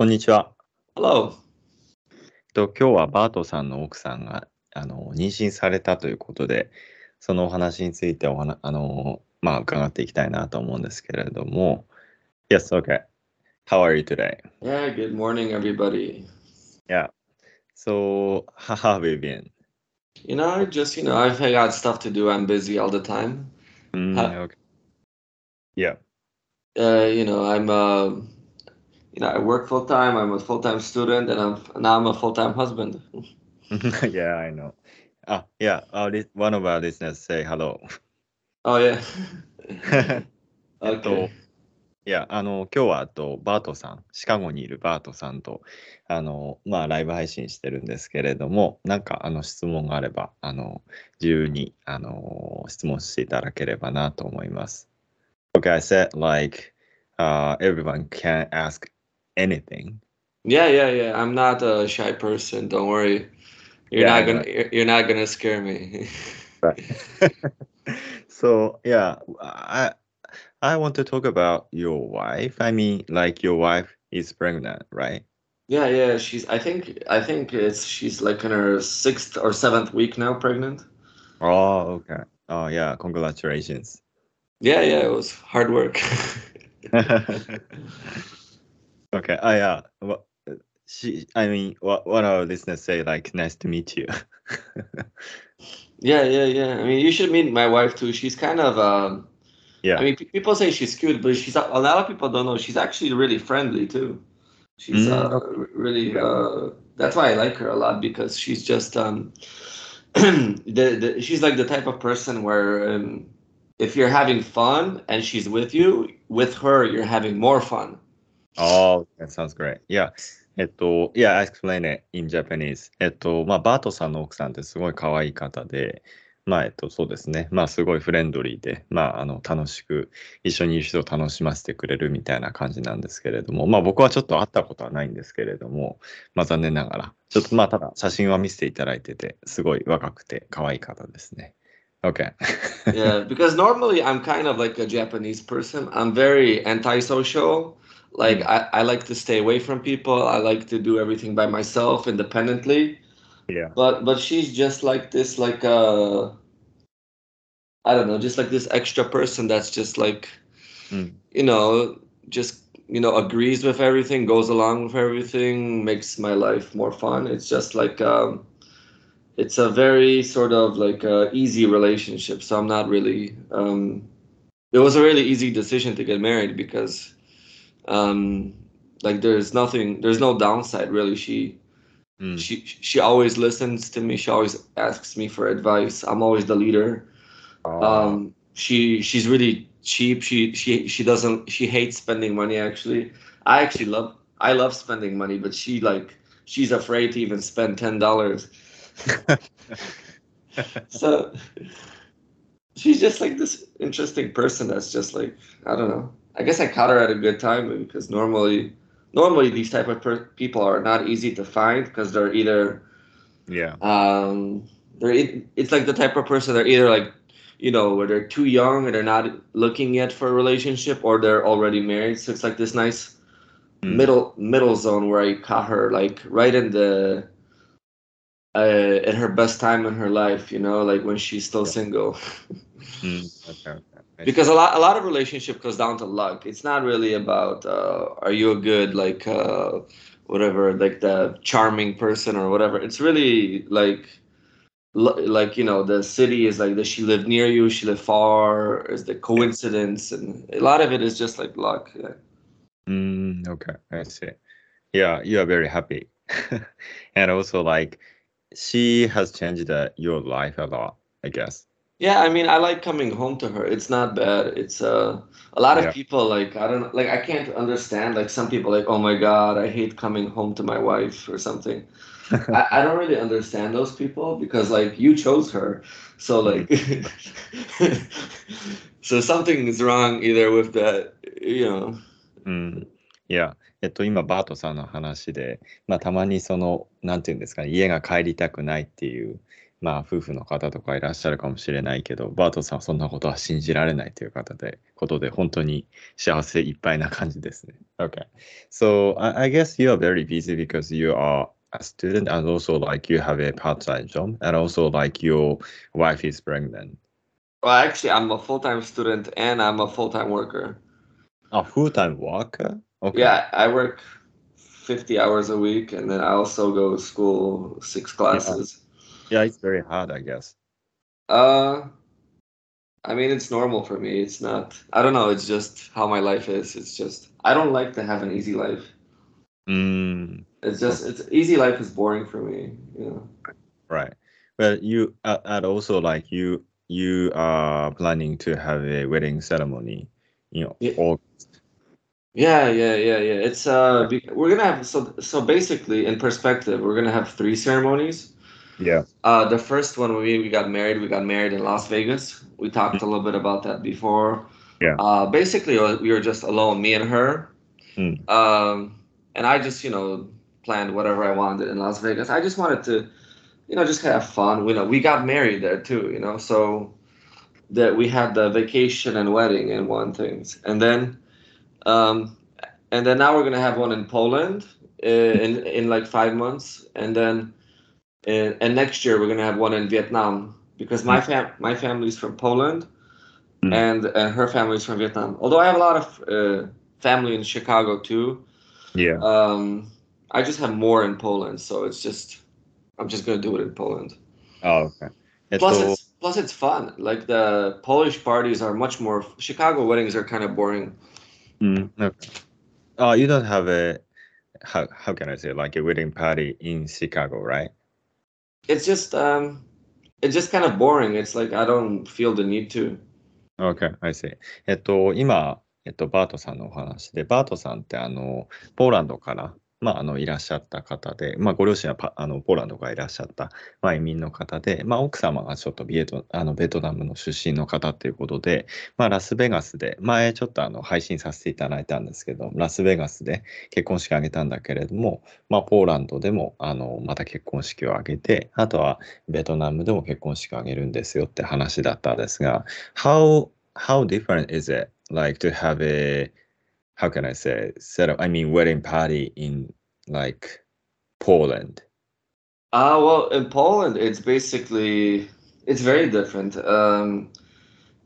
こんにちは。Hello. と今日はバートさんの奥さんがあの妊娠されたということで、そのお話についてお話あの、まあ、伺っていきたいなと思うんですけれども。Yes, okay. How are you today? Yeah, good morning, everybody. Yeah. So, how have you been? You know, just, you know, I've got stuff to do. I'm busy all the time. Mm, okay. Yeah. Uh, you know, I'm, uh, you know, I work full time. I'm a full time student, and I'm now I'm a full time husband. yeah, I know. Ah, yeah. Our, one of our listeners say hello. Oh yeah. えっと okay. いや、あの、今日はあと、バートさん、シカゴにいるバートさんと、あの、まあ、ライブ配信してるんですけれども、なんか、あの、質問があれば、あの、自由に、あの、質問していただければなと思います。Okay, I said, like, uh, everyone can ask anything. Yeah, yeah, yeah. I'm not a shy person. Don't worry. You're Yeah, not gonna. You're, you're not gonna scare me. so, yeah, I, I want to talk about your wife. I mean, like, your wife is pregnant, right? yeah, yeah. She's. I think. I think it's. She's like in her sixth or seventh week now, pregnant. Oh, okay. Oh, yeah, congratulations. Yeah, yeah. It was hard work. okay. Oh yeah. Well, she. I mean, what what our listeners say like, nice to meet you. Yeah, yeah, yeah. I mean, you should meet my wife too. She's kind of, um, yeah. I mean, pe- people say she's cute, but she's a lot of people don't know she's actually really friendly too. She's Mm, uh, really. Uh, that's why I like her a lot because she's just um, the, the she's like the type of person where um, if you're having fun and she's with you, with her you're having more fun. Oh, that sounds great. Yeah. えっと、yeah, I explain it in Japanese. えっと、まあ、バートさんの奥さんってすごい可愛い方で、まあ、えっと、そうですね。まあ、すごいフレンドリーで、まあ、あの、楽しく、一緒にいる人を楽しませてくれるみたいな感じなんですけれども、まあ、僕はちょっと会ったことはないんですけれども、まあ、残念ながら、ちょっとまあ、ただ、写真は見せていただいてて、すごい若くて可愛い方ですね。Okay. yeah, because normally I'm kind of like a Japanese person. I'm very antisocial. Like I, I like to stay away from people. I like to do everything by myself independently. Yeah. But but she's just like this like uh I don't know, just like this extra person that's just like Mm. you know, just you know, agrees with everything, goes along with everything, makes my life more fun. It's just like um it's a very sort of like uh, easy relationship. So I'm not really. Um, it was a really easy decision to get married because, um, like, there's nothing, there's no downside really. She, Mm. she, she always listens to me. She always asks me for advice. I'm always the leader. Um, she, she's really cheap. She, she, she doesn't. She hates spending money. Actually, I actually love. I love spending money, but she like she's afraid to even spend ten dollars. so she's just like this interesting person that's just like I don't know. I guess I caught her at a good time because normally, normally these type of per- people are not easy to find because they're either yeah. um they're it's like the type of person they're either like you know where they're too young and they're not looking yet for a relationship or they're already married. So it's like this nice Mm. middle middle zone where I caught her like right in the uh at her best time in her life, you know, like when she's still Yeah. single. Mm, okay, because a lot a lot of relationship goes down to luck. It's not really about uh are you a good like uh whatever like the charming person or whatever. It's really like like you know the city is like does she live near you she live far is the coincidence and a lot of it is just like luck yeah. Mm, okay, I see. Yeah, you are very happy. and also, like, she has changed uh, your life a lot, I guess. Yeah, I mean, I like coming home to her. It's not bad. It's uh, a lot of Yeah. people like I don't like I can't understand like some people like oh my God I hate coming home to my wife or something. I, I don't really understand those people because like you chose her, so like so something is wrong either with that you know. うん。いや、えっと、今、バートさんの話で、まあ、たまにその、なんていうんですかね、家が帰りたくないっていう、 まあ、夫婦の方とかいらっしゃるかもしれないけど、バートさんはそんなことは信じられないという方で、ことで、本当に幸せいっぱいな感じですね。Okay. So, I, I guess you are very busy because you are a student and also like you have a part-time job and also like your wife is pregnant. Well, actually, I'm a full time student and I'm a full time worker. A full-time worker? Okay. Yeah, I work 50 hours a week and then I also go to school six classes. Yeah, it's very hard, I guess. Uh, I mean, it's normal for me. It's not, I don't know, it's just how my life is. It's just, I don't like to have an easy life. Mm, It's just, it's easy life is boring for me. You know? right. But you uh, and also like you you are planning to have a wedding ceremony, you know, Yeah. August. Yeah, yeah, yeah, yeah. It's, uh, we're gonna have, so, so basically, in perspective, we're gonna have three ceremonies. Yeah. Uh, the first one we we got married. We got married in Las Vegas. We talked a little bit about that before. Yeah. Uh, basically, uh, we were just alone, me and her. Mm. Um, and I just, you know, planned whatever I wanted in Las Vegas. I just wanted to, you know, just have fun. We know we got married there too, you know, so that we had the vacation and wedding and one things, and then, um, and then now we're gonna have one in Poland uh, in in like five months, and then, and, and next year we're gonna have one in Vietnam because my mm. fam my family's from Poland, mm. and uh, her family's from Vietnam. Although I have a lot of uh, family in Chicago too. Yeah. Um, I just have more in Poland, so it's just I'm just gonna do it in Poland. Oh, okay. It's plus, it's plus it's fun. Like the Polish parties are much more. Chicago weddings are kind of boring. Mm, okay. Oh, you don't have a how how can I say like a wedding party in Chicago, right? It's just um, it's just kind of boring. It's like I don't feel the need to. Okay, I see. えっと、今、えっと、バートさんのお話で、バートさんって、あの、ポーランドから、まあ、あの、いらっしゃった方で、まあ、ご両親はあのポーランドからいらっしゃった、まあ、移民の方で、まあ、奥様がちょっとビエトあのベトナムの出身の方っていうことで、まあ、ラスベガスで、前ちょっとあの配信させていただいたんですけど、ラスベガスで結婚式を挙げたんだけれども、まあ、ポーランドでもあのまた結婚式を挙げて、あとはベトナムでも結婚式を挙げるんですよって話だったんですが、How how different is it like to have a how can I say set up I mean wedding party in like Poland? Uh, well, in Poland, it's basically it's very different. Um,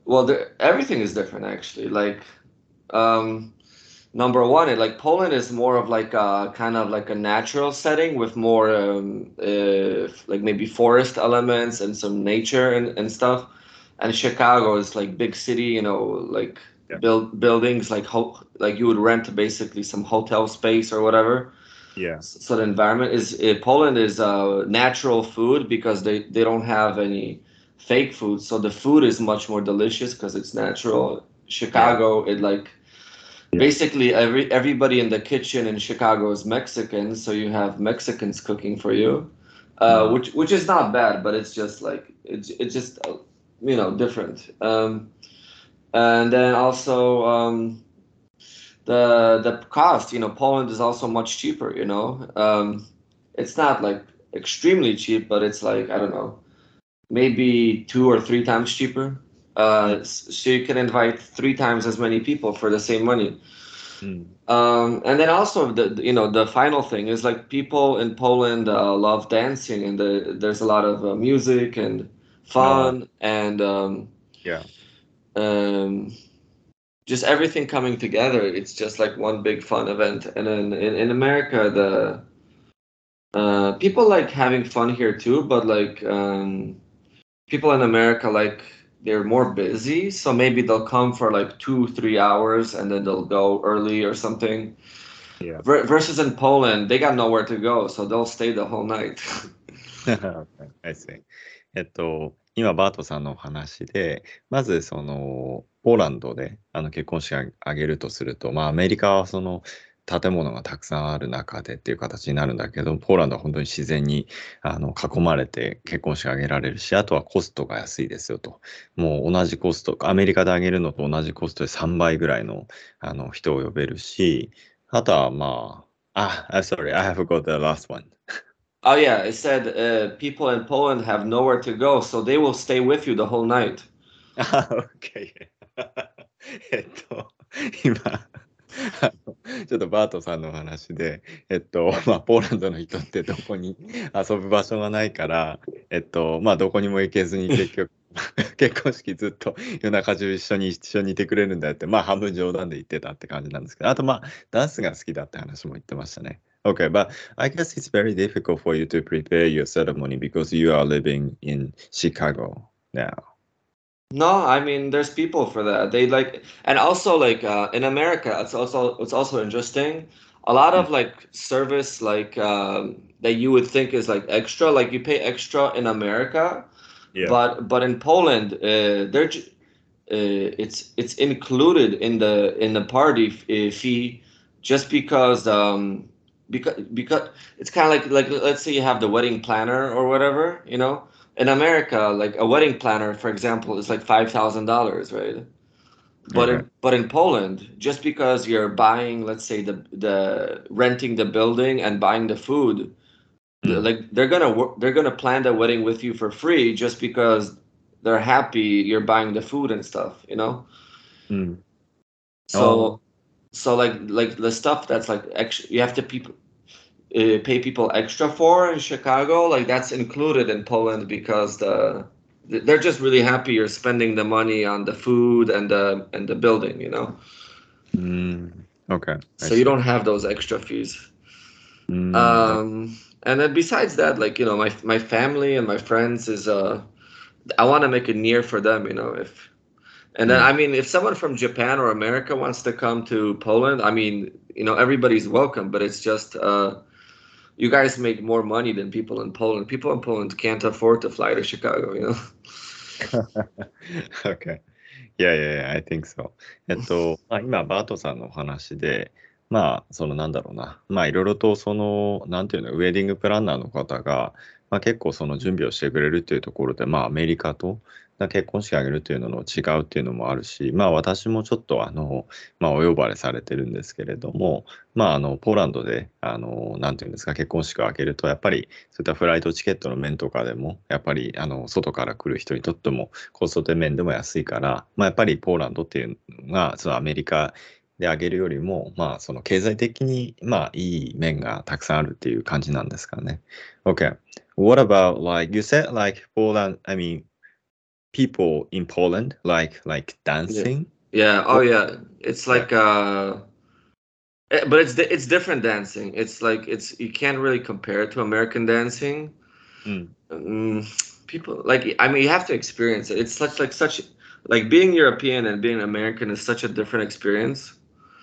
well, there, everything is different actually. Like, um, number one, it, like Poland is more of like a kind of like a natural setting with more um, uh, like maybe forest elements and some nature and, and stuff. And Chicago is like big city, you know, like Yeah. build buildings like ho- like you would rent basically some hotel space or whatever Yeah. so the environment is uh, Poland is uh, natural food because they they don't have any fake food so the food is much more delicious because it's natural Chicago it like Yeah. basically every everybody in the kitchen in Chicago is Mexican so you have Mexicans cooking for you uh, Mhm. which which is not bad but it's just like it's it's just uh, you know different um, and then also um, the the cost you know poland is also much cheaper you know um it's not like extremely cheap but it's like i don't know maybe two or three times cheaper uh so you can invite three times as many people for the same money Mm. um and then also the you know the final thing is like people in poland uh, love dancing and the, there's a lot of uh, music and fun and um Yeah um, just everything coming together. It's just like one big fun event. And then in, in America, the uh, people like having fun here too, but like um, people in America, like they're more busy. So maybe they'll come for like two, three hours and then they'll go early or something. Yeah. Ver- versus in Poland, they got nowhere to go, so they'll stay the whole night. Okay, I see. えっと、 今、バートさんのお話で、まず、その、ポーランドであの結婚式を挙げるとすると、まあ、アメリカはその建物がたくさんある中でっていう形になるんだけど、ポーランドは本当に自然にあの囲まれて結婚式を挙げられるし、あとはコストが安いですよと。もう同じコスト、アメリカで挙げるのと同じコストで3倍ぐらいのあの人を呼べるし、あとはまあ、あ、I'm sorry, I have got the last one. Oh yeah, it said uh, people in Poland have nowhere to go, so they will stay with you the whole night. あ、OK。えっと、今、ちょっとバートさんのお話で、えっと、まあ、ポーランドの人ってどこに遊ぶ場所がないから、えっと、まあ、どこにも行けずに結局、結婚式ずっと夜中中一緒に一緒にいてくれるんだよって、まあ、半分冗談で言ってたって感じなんですけど、あと、まあ、ダンスが好きだって話も言ってましたね。Okay, but I guess it's very difficult for you to prepare your ceremony because you are living in Chicago now. No, I mean there's people for that. They like and also like uh, in America, it's also it's also interesting. A lot of like service like um, that you would think is like extra, like you pay extra in America, Yeah. but but in Poland, uh, they're uh, it's it's included in the in the party f- uh, fee just because um because because it's kind of like like let's say you have the wedding planner or whatever, you know in America, like a wedding planner, for example, is like five thousand dollars, right? But Okay. in but in Poland, just because you're buying, let's say the the renting the building and buying the food, Mm. like they're gonna work, they're gonna plan the wedding with you for free just because they're happy you're buying the food and stuff, you know. Mm. So, Oh. So like like the stuff that's like extra, you have to people uh, pay people extra for in Chicago. Like that's included in Poland because the they're just really happy you're spending the money on the food and the and the building, you know. Mm. Okay. I So see. you don't have those extra fees. Mm. Um, and then besides that, like you know, my my family and my friends is uh, I want to make it near for them, you know, if. And then Mm. I mean, if someone from Japan or America wants to come to Poland, I mean, you know, everybody's welcome. But it's just uh, you guys make more money than people in Poland. People in Poland can't afford to fly to Chicago, you know. okay. Yeah, yeah, yeah, I think so. えっと、まあ、今、バートさんのお話で、まあ、そのなんだろうな、まあ、いろいろと、その、なんていうの、ウェディングプランナーの方が、まあ、結構その準備をしてくれるっていうところで、まあ、アメリカと、 まあ結婚式あげるっていうのの違うっていうのもあるし、まあ、私もちょっと、あの、まあ、お呼ばれされてるんですけれども、まあ、あの、ポーランドで、あの、なんていうんですか、結婚式を挙げると、やっぱり、そういったフライトチケットの面とかでも、やっぱり、あの、外から来る人にとっても、コスト面でも安いから、まあ、やっぱりポーランドっていうのが、そのアメリカで上げるよりも、まあ、その経済的に、まあ、いい面がたくさんあるっていう感じなんですかね。Okay. What about, like, you said, like, Poland, I mean, people in Poland, like, like dancing? Yeah. Oh yeah. It's like uh, eh, but it's it's different dancing. It's like it's you can't really compare it to American dancing. Mm. Mm, people like I mean you have to experience it. It's such like such like being European and being American is such a different experience.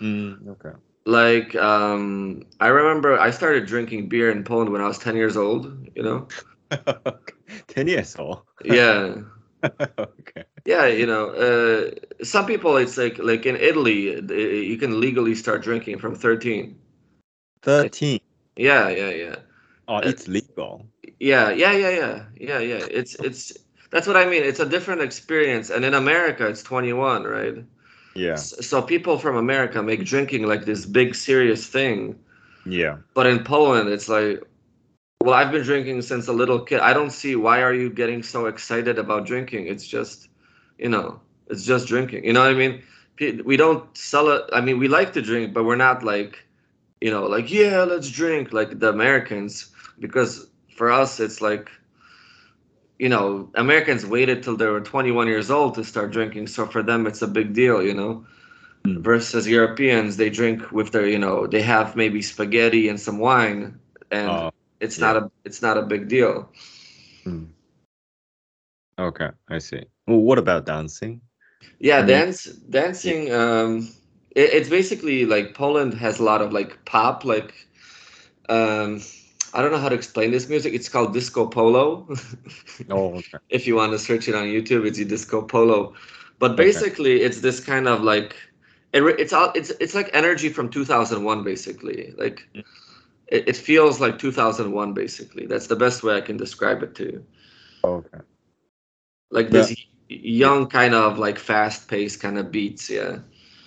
Mm, okay. Like um, I remember I started drinking beer in Poland when I was ten years old. You know. 10 years old? Yeah. okay. Yeah, you know, uh, some people it's like like in Italy, uh, you can legally start drinking from 13. 13. Yeah, yeah, yeah. Oh, it's legal. Yeah, yeah, yeah, yeah. Yeah, yeah. It's it's that's what I mean. It's a different experience. And in America it's 21, right? Yeah. So people from America make drinking like this big serious thing. Yeah. But in Poland it's like well, I've been drinking since a little kid. I don't see why are you getting so excited about drinking? It's just, you know, it's just drinking. You know what I mean? We don't sell it. I mean, we like to drink, but we're not like, you know, like yeah, let's drink like the Americans because for us it's like, you know, Americans waited till they were 21 years old to start drinking, so for them it's a big deal, you know. Mm. Versus Europeans, they drink with their, you know, they have maybe spaghetti and some wine, and Uh, it's yeah. not a it's not a big deal. mm. Okay, I see. Well, what about dancing? Yeah, Mhm. dance dancing. Um, it, it's basically like Poland has a lot of like pop, like um, I don't know how to explain this music. It's called disco polo. Oh, okay. if you want to search it on YouTube, it's disco polo. But Okay. basically, it's this kind of like it, it's all it's it's like energy from 2001 basically. Like Mm. It, it feels like 2001 basically. That's the best way I can describe it to you. Okay. Like Yeah. this young kind of like fast paced kind of beats, yeah.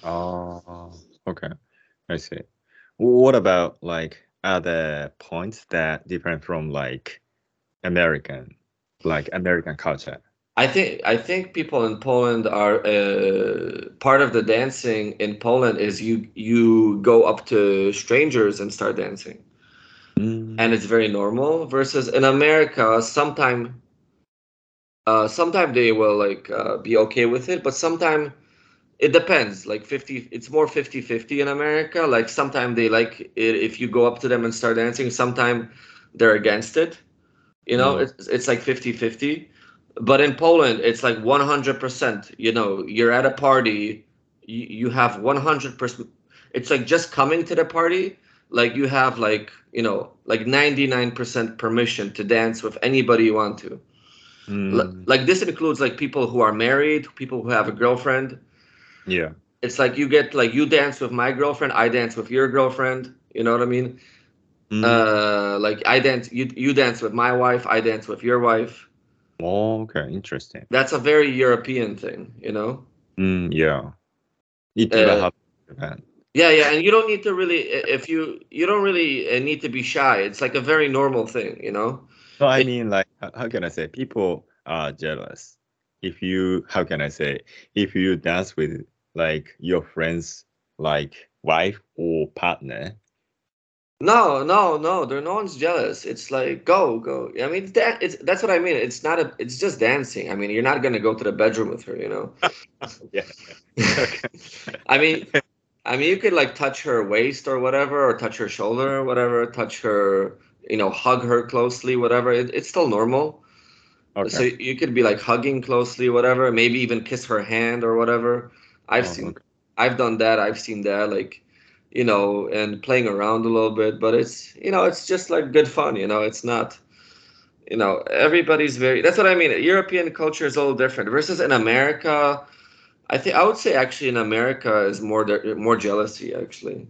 Oh, okay. I see. What about like other points that different from like American, like American culture? I think I think people in Poland are uh, part of the dancing in Poland is you you go up to strangers and start dancing, Mm. and it's very normal. Versus in America, sometime uh, sometime they will like uh, be okay with it, but sometime it depends. Like fifty, it's more 50-50 in America. Like sometime they like it if you go up to them and start dancing. Sometime they're against it. You know, Mm. it's it's like 50-50 but in Poland, it's like 100%. You know, you're at a party, you, you have 100%. It's like just coming to the party, like you have like, you know, like 99% permission to dance with anybody you want to. L- Mm. Like this includes like people who are married, people who have a girlfriend. Yeah. It's like you get like you dance with my girlfriend, I dance with your girlfriend. You know what I mean? Mm. Uh, like I dance, you you dance with my wife, I dance with your wife. oh, okay, interesting. That's a very European thing, you know. Mm, yeah. It Uh, never happened in Japan. Yeah, yeah, and you don't need to really if you you don't really uh, need to be shy. It's like a very normal thing, you know. No, I mean, like, how can I say? People are jealous. If you, how can I say? If you dance with like your friend's like wife or partner, No, no, no. There, no one's jealous. It's like go, go. I mean, that it's that's what I mean. It's not a. It's just dancing. I mean, you're not gonna go to the bedroom with her, you know. yeah. I mean, I mean, you could like touch her waist or whatever, or touch her shoulder or whatever, touch her, you know, hug her closely, whatever. It, it's still normal. okay. So you could be like hugging closely, whatever. Maybe even kiss her hand or whatever. I've Oh, seen, okay. I've done that. I've seen that, like, you know, and playing around a little bit. But it's, you know, it's just like good fun. You know, it's not, you know, everybody's very. That's what I mean. European culture is a little different versus in America. I think I would say actually in America is more there- more jealousy actually,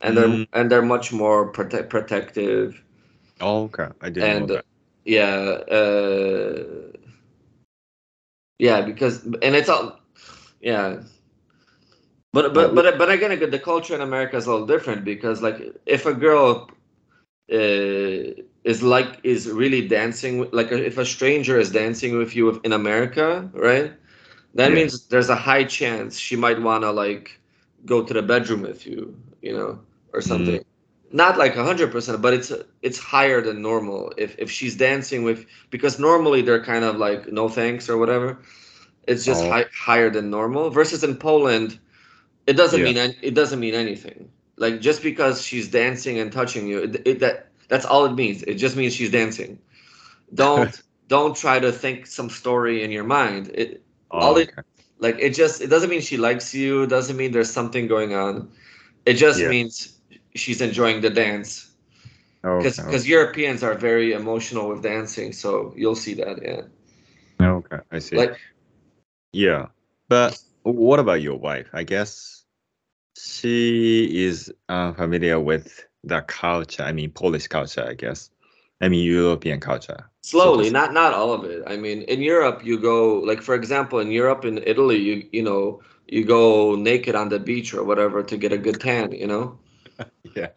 and they're Mm. and they're much more prote- protective. Oh, okay. I didn't and yeah uh yeah because and it's all yeah. But but but but again the culture in america is a little different because like if a girl uh, is like is really dancing like if a stranger is dancing with you in america right that Yeah. means there's a high chance she might want to like go to the bedroom with you you know or mm-hmm. something. Not like 100% but it's it's higher than normal if if she's dancing with because normally they're kind of like no thanks or whatever. It's just Oh. high, higher than normal versus in poland it doesn't Yeah. mean it doesn't mean anything. Like just because she's dancing and touching you it, it, that that's all it means. It just means she's dancing. Don't don't try to think some story in your mind. It all Oh, it- like it just it doesn't mean she likes you doesn't mean there's something going on it just Yeah. means she's enjoying the dance because Okay. because europeans are very emotional with dancing so you'll see that yeah Okay. I see. like Yeah, but what about your wife? I guess she is uh, familiar with the culture. I mean, Polish culture, I guess. I mean, European culture. slowly So not not all of it i mean in europe you go like for example in europe in italy you you know you go naked on the beach or whatever to get a good tan you know Yeah.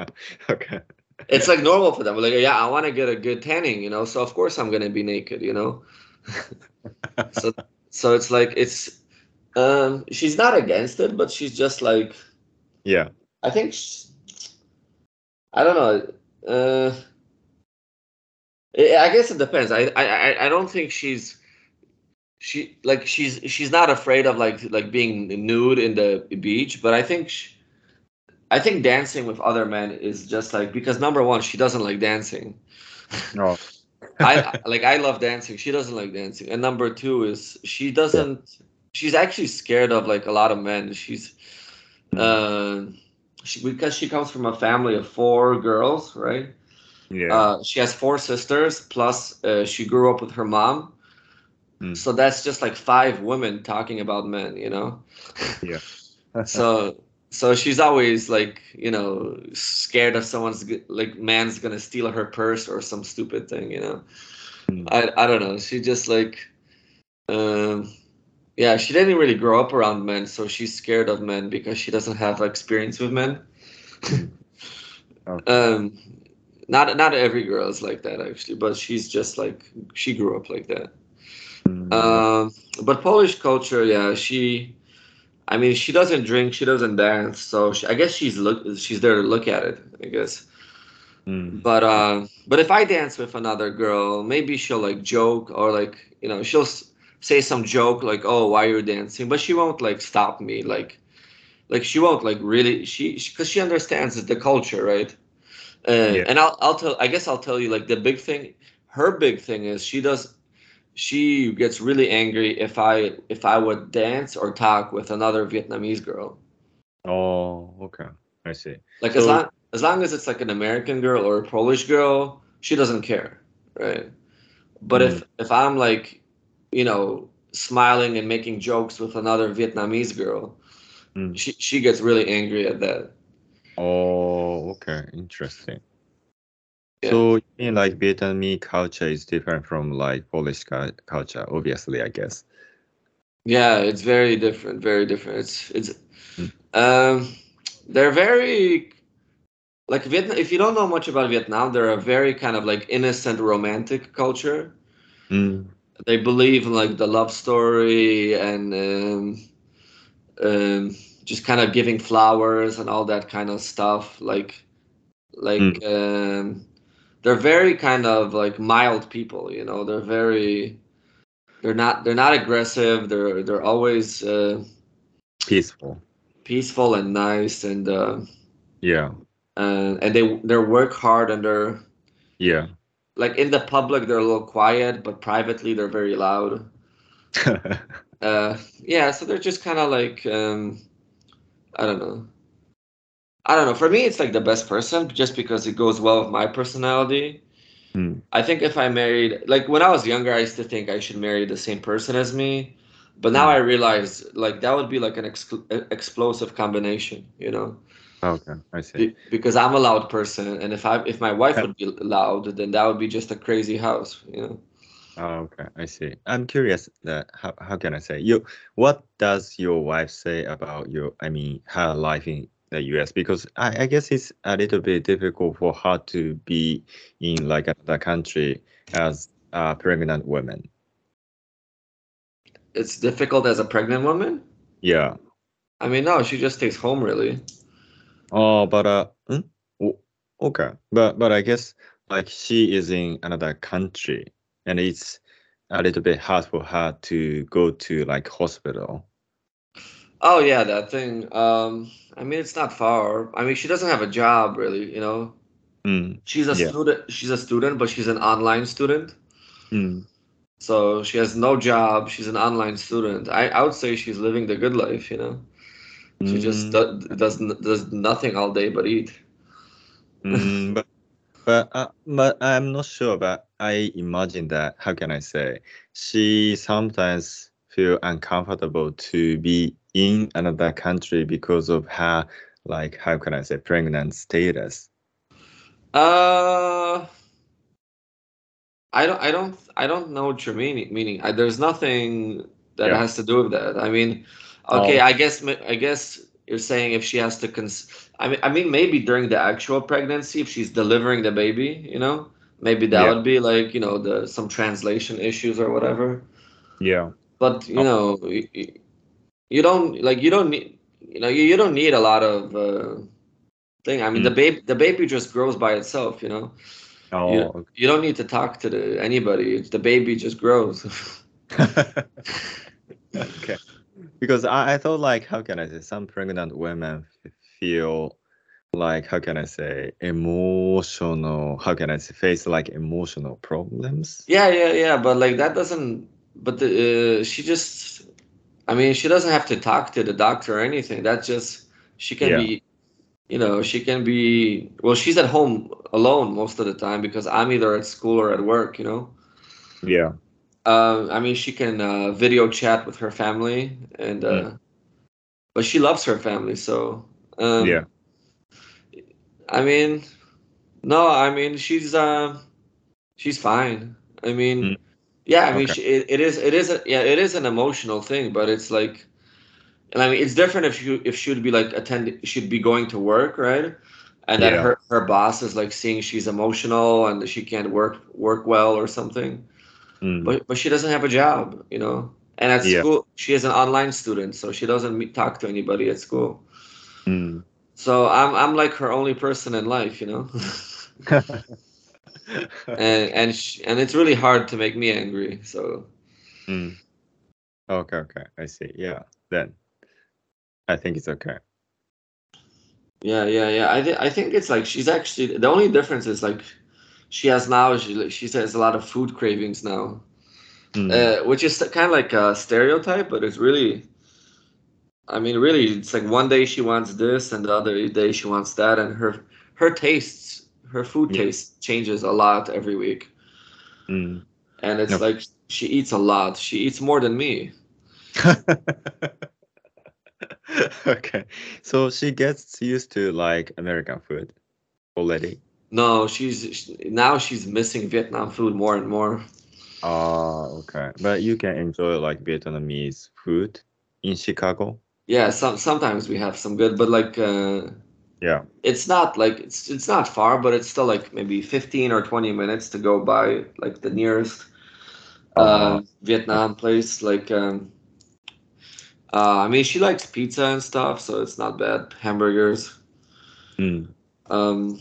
Okay. it's like normal for them like yeah i want to get a good tanning you know so of course i'm gonna be naked you know so so it's like it's um she's not against it but she's just like Yeah. i think sh i don't know uh i guess it depends I, I I- don't think she's she like she's she's not afraid of like like being nude in the beach but i think sh i think dancing with other men is just like because number one she doesn't like dancing No. I like I love dancing. She doesn't like dancing. And number two is she doesn't. She's actually scared of like a lot of men. She's, uh, she because she comes from a family of four girls, right? Yeah. Uh, she has four sisters plus uh, she grew up with her mom. Mm. So that's just like five women talking about men, you know. Yeah. so so she's always like you know scared of someone's like man's gonna steal her purse or some stupid thing you know Mm. i i don't know she just like um yeah she didn't really grow up around men so she's scared of men because she doesn't have experience with men Okay. um not not every girl is like that actually, but she's just like she grew up like that. Mm. Um, but Polish culture, yeah, she. I mean, she doesn't drink, she doesn't dance, so she, I guess she's look she's there to look at it. I guess. Mm. But uh, but if I dance with another girl, maybe she'll like joke or like you know she'll s- say some joke like, "Oh, why you're dancing?" But she won't like stop me like, like she won't like really she because she, understands the culture, right? Uh, Yeah. And I'll I'll tell I guess I'll tell you like the big thing. Her big thing is she does she gets really angry if I if I would dance or talk with another Vietnamese girl. Oh, okay. I see. Like as long as long as it's like an American girl or a Polish girl, she doesn't care, right? But if if I'm like, you know, smiling and making jokes with another Vietnamese girl, Mm. she she gets really angry at that. Oh, okay. Interesting. Yeah. So, you mean like Vietnamese culture is different from like Polish culture, obviously, I guess. Yeah, it's very different, very different. It's it's Mm. um they're very like Vietnam if you don't know much about Vietnam, they're a very kind of like innocent romantic culture. Mm. they believe in like the love story and um, um, just kind of giving flowers and all that kind of stuff like like um, they're very kind of like mild people you know they're very they're not they're not aggressive they're they're always uh, Peaceful. peaceful and nice and uh, Yeah. uh, and they they work hard and they're Yeah. like in the public they're a little quiet but privately they're very loud uh yeah so they're just kind of like um i don't know. I don't know. For me it's like the best person just because it goes well with my personality. Mm. i think if i married like when i was younger i used to think i should marry the same person as me. But now Mm. i realize like that would be like an excl- e- explosive combination you know? Okay, I see. Be- because i'm a loud person and if i if my wife would be loud then that would be just a crazy house you know Oh, okay, I see. I'm curious that how, how can I say you what does your wife say about your I mean her life in the US because I, I guess it's a little bit difficult for her to be in like another country as a pregnant woman. it's difficult as a pregnant woman Yeah. I mean, no, she just stays home really. Oh, but uh, mm? O- okay, but but I guess like she is in another country, and it's a little bit hard for her to go to like hospital. Oh yeah, that thing. Um, I mean, it's not far. I mean, she doesn't have a job really. You know, Mm, she's a Yeah. student. She's a student, but she's an online student. mm, So she has no job. She's an online student. I, I would say she's living the good life. You know, she just mm, do, does does nothing all day but eat. mm, but but uh, but I'm not sure. But I imagine that how can I say she sometimes feel uncomfortable to be in another country because of her like how can I say pregnant status. Uh, I don't, I don't, I don't know what you're meaning. Meaning, I, there's nothing that Yeah. has to do with that. I mean, okay, Oh. I guess, I guess you're saying if she has to cons. I mean, I mean, maybe during the actual pregnancy, if she's delivering the baby, you know, maybe that Yeah. would be like, you know, the some translation issues or whatever. Yeah. But you Oh. know, you, you- you don't like you don't need, you know, you, you don't need a lot of. Uh, thing i mean the Mm. baby the baby just grows by itself you know Oh, you, you don't need to talk to the, anybody. It's the baby just grows. okay. Because I, I thought like how can I say some pregnant women feel like how can I say emotional how can I say face like emotional problems. yeah, yeah, yeah. But like that doesn't. But the, uh, she just. I mean, she doesn't have to talk to the doctor or anything. That's just she can Yeah. be. You know, she can be. Well, she's at home alone most of the time because I'm either at school or at work. You know. Yeah. Um, I mean, she can uh, video chat with her family, and uh, Mm. but she loves her family, so um, Yeah. I mean, no, I mean she's um, she's fine. I mean, Mm. yeah, I mean she, it, it is it is a, yeah it is an emotional thing, but it's like, and I mean it's different if you if she would be like attending she'd be going to work, right? and then her her boss is like seeing she's emotional and she can't work work well or something. Mm. But but she doesn't have a job, you know. And at Yeah. school, she is an online student, so she doesn't meet, talk to anybody at school. Mm. So I'm I'm like her only person in life, you know. and and sh and it's really hard to make me angry. So Mm. Okay, okay. I see. Yeah. Then I think it's okay. yeah, yeah, yeah. I th I think it's like she's actually the only difference is like she has now she she says a lot of food cravings now, Mm. uh, which is kind of like a stereotype, but it's really. I mean, really, it's like one day she wants this, and the other day she wants that, and her her tastes, her food Yeah. taste changes a lot every week, Mm. and it's like she eats a lot. She eats more than me. okay. So she gets used to like American food already. No, she's she, now she's missing Vietnam food more and more. Ah, okay. But you can enjoy like Vietnamese food in Chicago. Yeah, some sometimes we have some good, but like uh, Yeah. it's not like it's it's not far, but it's still like maybe 15 or 20 minutes to go by like the nearest uh, Uh-huh. Vietnam place. Like um, uh, I mean, she likes pizza and stuff, so it's not bad. Hamburgers. Mm. Um,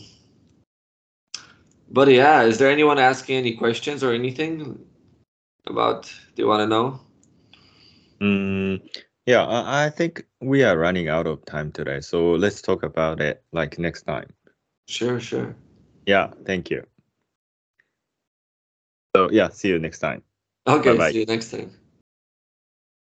but yeah, is there anyone asking any questions or anything about? You want to know? Mm, yeah, I, I think we are running out of time today. So let's talk about it like next time. Sure, sure. Yeah, thank you. So yeah, see you next time. Okay, Bye-bye. see you next time.